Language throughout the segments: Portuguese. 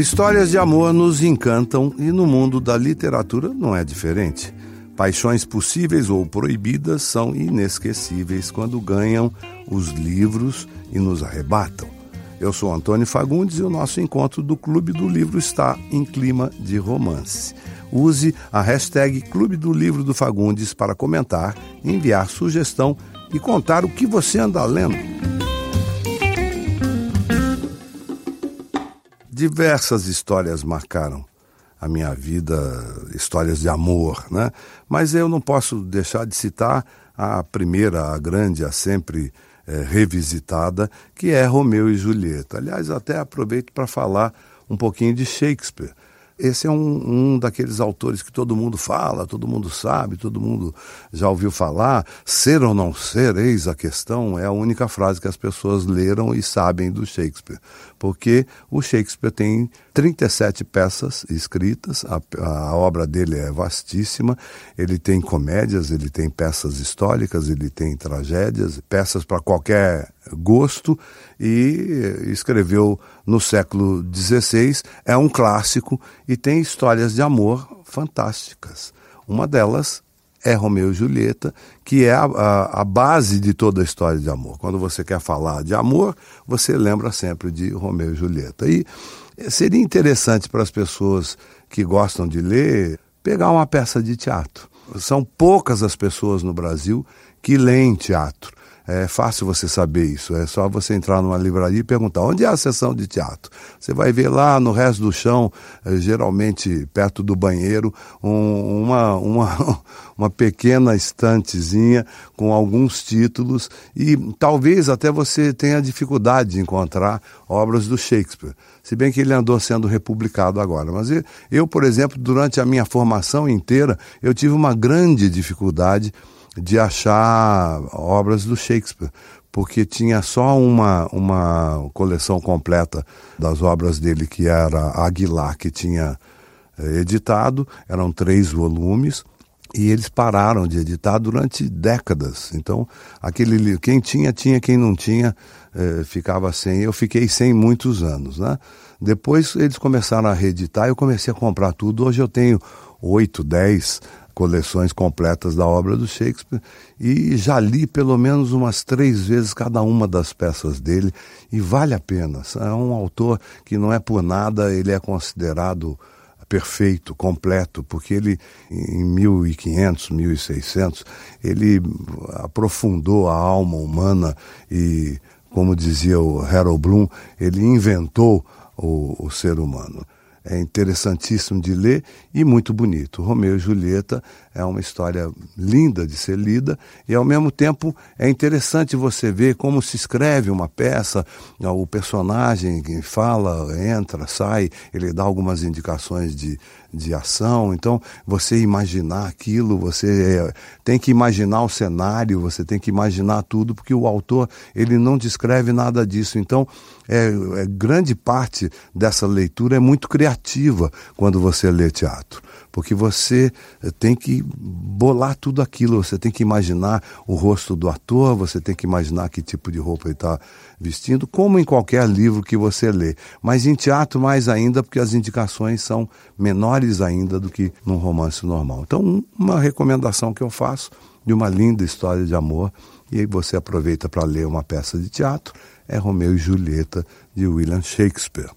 Histórias de amor nos encantam e no mundo da literatura não é diferente. Paixões possíveis ou proibidas são inesquecíveis quando ganham os livros e nos arrebatam. Eu sou Antônio Fagundes e o nosso encontro do Clube do Livro está em clima de romance. Use a hashtag Clube do Livro do Fagundes para comentar, enviar sugestão e contar o que você anda lendo. Diversas histórias marcaram a minha vida, histórias de amor, né? Mas eu não posso deixar de citar a primeira, a grande, a sempre é, revisitada, que é Romeu e Julieta. Aliás, até aproveito para falar um pouquinho de Shakespeare. Esse é um, um daqueles autores que todo mundo fala, todo mundo sabe, todo mundo já ouviu falar. Ser ou não ser, eis a questão, é a única frase que as pessoas leram e sabem do Shakespeare. Porque o Shakespeare tem 37 peças escritas, a, a obra dele é vastíssima, ele tem comédias, ele tem peças históricas, ele tem tragédias, peças para qualquer gosto e escreveu no século XVI, é um clássico e tem histórias de amor fantásticas. Uma delas é Romeu e Julieta, que é a, a, a, base de toda a história de amor. Quando você quer falar de amor, você lembra sempre de Romeu e Julieta. E seria interessante para as pessoas que gostam de ler pegar uma peça de teatro. São poucas as pessoas no Brasil que leem teatro. É fácil você saber isso. É só você entrar numa livraria e perguntar onde é a sessão de teatro. Você vai ver lá no resto do chão, eh, geralmente perto do banheiro, um, uma, uma, uma pequena estantezinha com alguns títulos e talvez até você tenha dificuldade de encontrar obras do Shakespeare. Se bem que ele andou sendo republicado agora. Mas eu por exemplo, durante a minha formação inteira, eu tive uma grande dificuldade de achar obras do Shakespeare, porque tinha só uma, uma coleção completa das obras dele, que era Aguilar, que tinha eh, editado, eram três volumes, e eles pararam de editar durante décadas. Então, aquele quem tinha, tinha, quem não tinha, eh, ficava sem. Eu fiquei sem muitos anos, né? Depois eles começaram a reeditar, eu comecei a comprar tudo. Hoje eu tenho oito, dez coleções completas da obra do Shakespeare e já li pelo menos umas três vezes cada uma das peças dele e vale a pena. É um autor que não é por nada, ele é considerado perfeito, completo, porque ele em 1500, 1600, ele aprofundou a alma humana e, como dizia o Harold Bloom, ele inventou o, o ser humano é interessantíssimo de ler e muito bonito. Romeu e Julieta é uma história linda de ser lida e ao mesmo tempo é interessante você ver como se escreve uma peça, o personagem que fala, entra, sai, ele dá algumas indicações de, de ação. Então, você imaginar aquilo, você é, tem que imaginar o cenário, você tem que imaginar tudo, porque o autor ele não descreve nada disso. Então, é, é grande parte dessa leitura é muito criativa quando você lê teatro porque você eh, tem que bolar tudo aquilo, você tem que imaginar o rosto do ator, você tem que imaginar que tipo de roupa ele está vestindo, como em qualquer livro que você lê. Mas em teatro, mais ainda, porque as indicações são menores ainda do que num romance normal. Então, uma recomendação que eu faço de uma linda história de amor, e aí você aproveita para ler uma peça de teatro, é Romeu e Julieta, de William Shakespeare.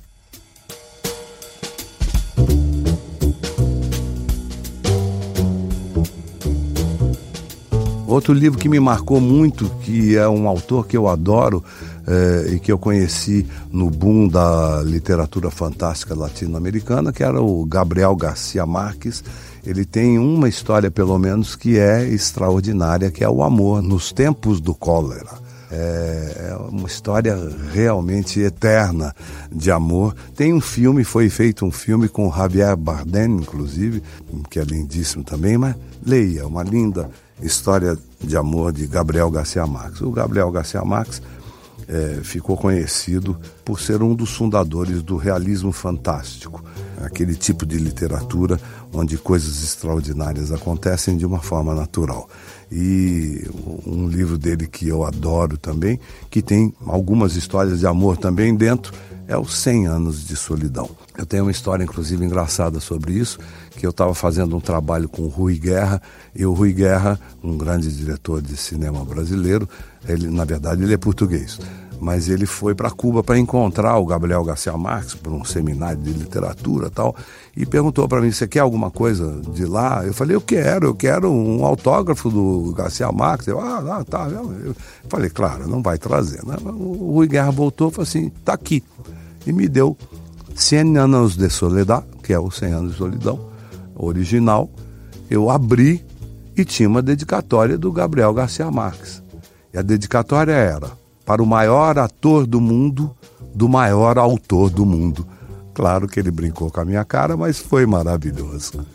Outro livro que me marcou muito, que é um autor que eu adoro é, e que eu conheci no boom da literatura fantástica latino-americana, que era o Gabriel Garcia Marques. Ele tem uma história, pelo menos, que é extraordinária, que é o amor nos tempos do cólera. É, é uma história realmente eterna de amor. Tem um filme, foi feito um filme com Javier Bardem, inclusive, que é lindíssimo também, mas leia, uma linda História de Amor de Gabriel Garcia Marques. O Gabriel Garcia Marques é, ficou conhecido por ser um dos fundadores do realismo fantástico, aquele tipo de literatura onde coisas extraordinárias acontecem de uma forma natural. E um livro dele que eu adoro também, que tem algumas histórias de amor também dentro, é os 100 anos de solidão. Eu tenho uma história, inclusive, engraçada sobre isso, que eu estava fazendo um trabalho com o Rui Guerra, e o Rui Guerra, um grande diretor de cinema brasileiro, ele, na verdade, ele é português mas ele foi para Cuba para encontrar o Gabriel Garcia Marques para um seminário de literatura tal e perguntou para mim você quer alguma coisa de lá eu falei eu quero eu quero um autógrafo do Garcia Marques eu ah, tá eu falei claro não vai trazer né? o Rui Guerra voltou e falou assim tá aqui e me deu 100 anos de soledad que é o 100 anos de solidão original eu abri e tinha uma dedicatória do Gabriel Garcia Marques e a dedicatória era para o maior ator do mundo, do maior autor do mundo. Claro que ele brincou com a minha cara, mas foi maravilhoso.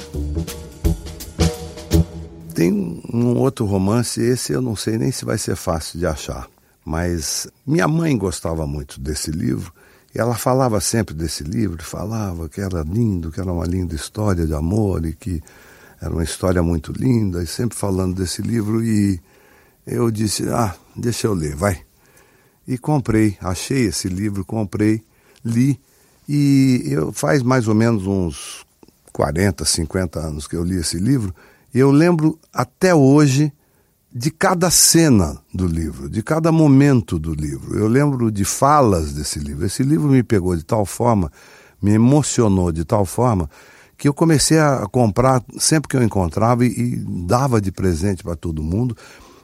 Tem um outro romance, esse eu não sei nem se vai ser fácil de achar, mas minha mãe gostava muito desse livro ela falava sempre desse livro, falava que era lindo, que era uma linda história de amor e que era uma história muito linda, e sempre falando desse livro. E eu disse: Ah, deixa eu ler, vai e comprei. Achei esse livro, comprei, li e eu faz mais ou menos uns 40, 50 anos que eu li esse livro. E eu lembro até hoje de cada cena do livro, de cada momento do livro. Eu lembro de falas desse livro. Esse livro me pegou de tal forma, me emocionou de tal forma que eu comecei a comprar sempre que eu encontrava e, e dava de presente para todo mundo.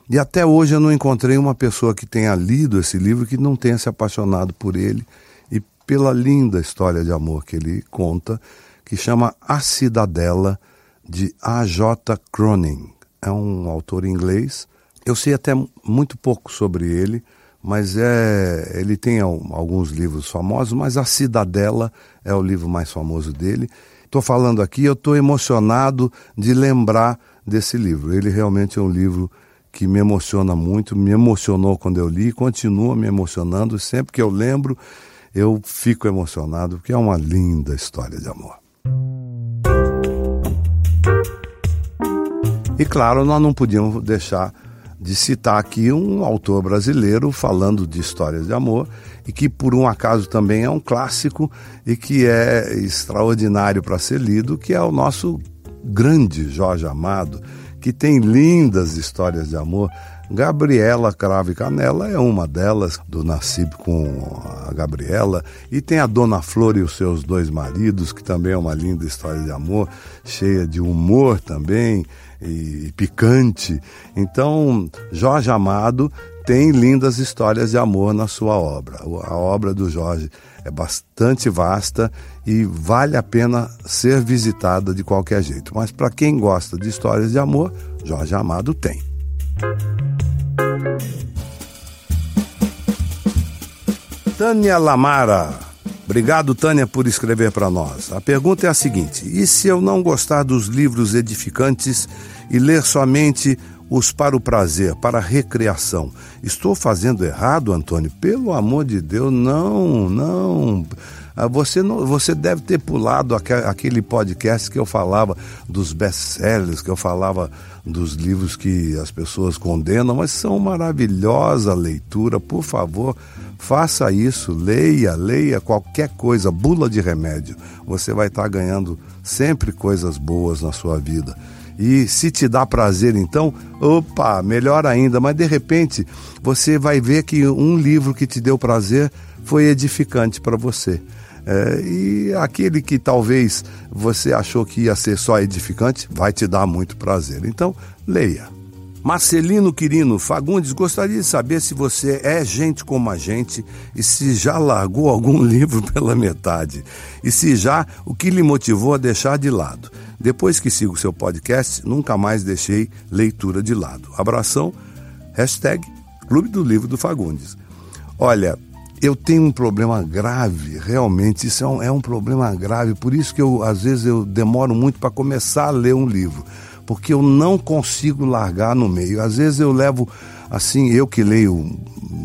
E até hoje eu não encontrei uma pessoa que tenha lido esse livro que não tenha se apaixonado por ele e pela linda história de amor que ele conta, que chama A Cidadela, de A.J. Cronin. É um autor inglês. Eu sei até muito pouco sobre ele, mas é, ele tem alguns livros famosos, mas A Cidadela é o livro mais famoso dele. Estou falando aqui, eu estou emocionado de lembrar desse livro. Ele realmente é um livro que me emociona muito, me emocionou quando eu li, continua me emocionando. Sempre que eu lembro, eu fico emocionado, porque é uma linda história de amor. E claro, nós não podíamos deixar de citar aqui um autor brasileiro falando de histórias de amor e que por um acaso também é um clássico e que é extraordinário para ser lido, que é o nosso grande Jorge Amado que tem lindas histórias de amor. Gabriela Crave Canela é uma delas, do Nascib com a Gabriela, e tem a Dona Flor e os seus dois maridos, que também é uma linda história de amor, cheia de humor também e picante. Então, Jorge Amado tem lindas histórias de amor na sua obra. A obra do Jorge é bastante vasta e vale a pena ser visitada de qualquer jeito. Mas para quem gosta de histórias de amor, Jorge Amado tem. Tânia Lamara. Obrigado, Tânia, por escrever para nós. A pergunta é a seguinte: e se eu não gostar dos livros edificantes e ler somente os para o prazer, para a recreação. Estou fazendo errado, Antônio? Pelo amor de Deus, não, não. Ah, você, não, você deve ter pulado aquele podcast que eu falava dos best-sellers, que eu falava dos livros que as pessoas condenam, mas são maravilhosa leitura. Por favor, faça isso, leia, leia qualquer coisa, bula de remédio. Você vai estar ganhando sempre coisas boas na sua vida. E se te dá prazer, então, opa, melhor ainda. Mas de repente você vai ver que um livro que te deu prazer foi edificante para você. É, e aquele que talvez você achou que ia ser só edificante, vai te dar muito prazer. Então, leia. Marcelino Quirino Fagundes gostaria de saber se você é gente como a gente e se já largou algum livro pela metade. E se já, o que lhe motivou a deixar de lado. Depois que sigo seu podcast, nunca mais deixei leitura de lado. Abração, hashtag Clube do Livro do Fagundes. Olha, eu tenho um problema grave, realmente, isso é um, é um problema grave, por isso que eu, às vezes, eu demoro muito para começar a ler um livro, porque eu não consigo largar no meio. Às vezes eu levo, assim, eu que leio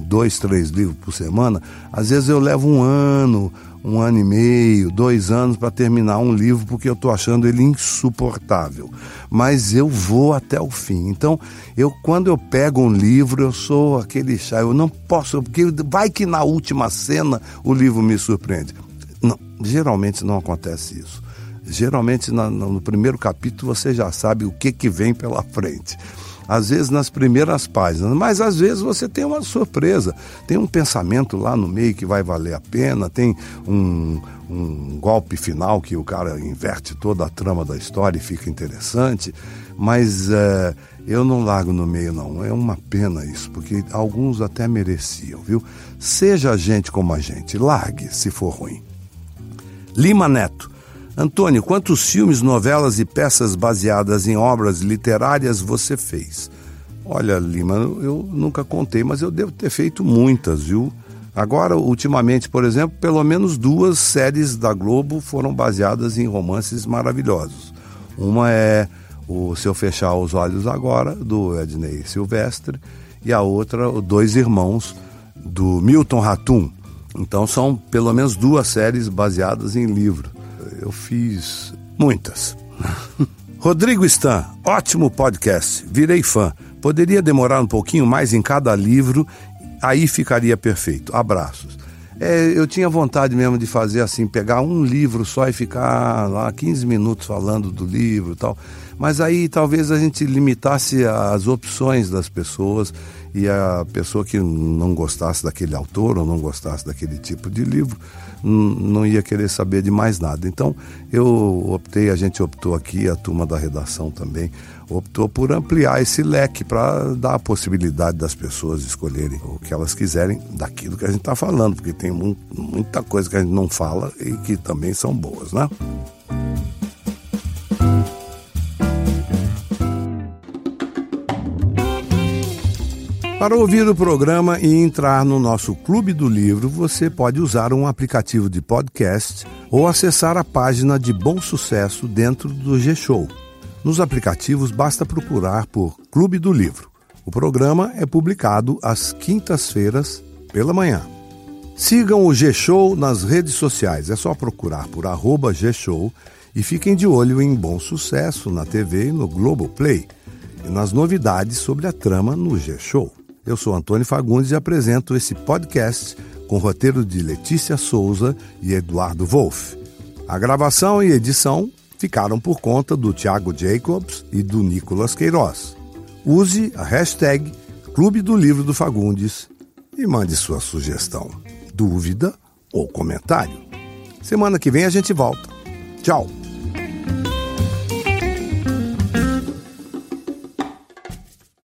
dois, três livros por semana, às vezes eu levo um ano, um ano e meio, dois anos para terminar um livro porque eu estou achando ele insuportável. Mas eu vou até o fim. Então, eu quando eu pego um livro, eu sou aquele chá, eu não posso, porque vai que na última cena o livro me surpreende. Não, geralmente não acontece isso. Geralmente no, no primeiro capítulo você já sabe o que, que vem pela frente às vezes nas primeiras páginas, mas às vezes você tem uma surpresa, tem um pensamento lá no meio que vai valer a pena, tem um, um golpe final que o cara inverte toda a trama da história e fica interessante, mas é, eu não largo no meio não, é uma pena isso, porque alguns até mereciam, viu? Seja gente como a gente, largue se for ruim. Lima Neto, Antônio, quantos filmes, novelas e peças baseadas em obras literárias você fez? Olha, Lima, eu nunca contei, mas eu devo ter feito muitas, viu? Agora, ultimamente, por exemplo, pelo menos duas séries da Globo foram baseadas em romances maravilhosos. Uma é o Se Eu Fechar os Olhos Agora, do Ednei Silvestre, e a outra, o Dois Irmãos, do Milton Ratum. Então, são pelo menos duas séries baseadas em livro eu fiz muitas. Rodrigo Stan, ótimo podcast, virei fã. Poderia demorar um pouquinho mais em cada livro, aí ficaria perfeito. Abraços. É, eu tinha vontade mesmo de fazer assim, pegar um livro só e ficar lá 15 minutos falando do livro e tal. Mas aí talvez a gente limitasse as opções das pessoas e a pessoa que não gostasse daquele autor ou não gostasse daquele tipo de livro não ia querer saber de mais nada. Então eu optei, a gente optou aqui, a turma da redação também, optou por ampliar esse leque para dar a possibilidade das pessoas escolherem o que elas quiserem daquilo que a gente está falando, porque tem muita coisa que a gente não fala e que também são boas, né? Para ouvir o programa e entrar no nosso Clube do Livro, você pode usar um aplicativo de podcast ou acessar a página de Bom Sucesso dentro do G-Show. Nos aplicativos basta procurar por Clube do Livro. O programa é publicado às quintas-feiras pela manhã. Sigam o G-Show nas redes sociais, é só procurar por arroba G-Show e fiquem de olho em Bom Sucesso na TV e no Globoplay e nas novidades sobre a trama no G-Show. Eu sou Antônio Fagundes e apresento esse podcast com roteiro de Letícia Souza e Eduardo Wolff. A gravação e edição ficaram por conta do Tiago Jacobs e do Nicolas Queiroz. Use a hashtag Clube do Livro do Fagundes e mande sua sugestão, dúvida ou comentário. Semana que vem a gente volta. Tchau!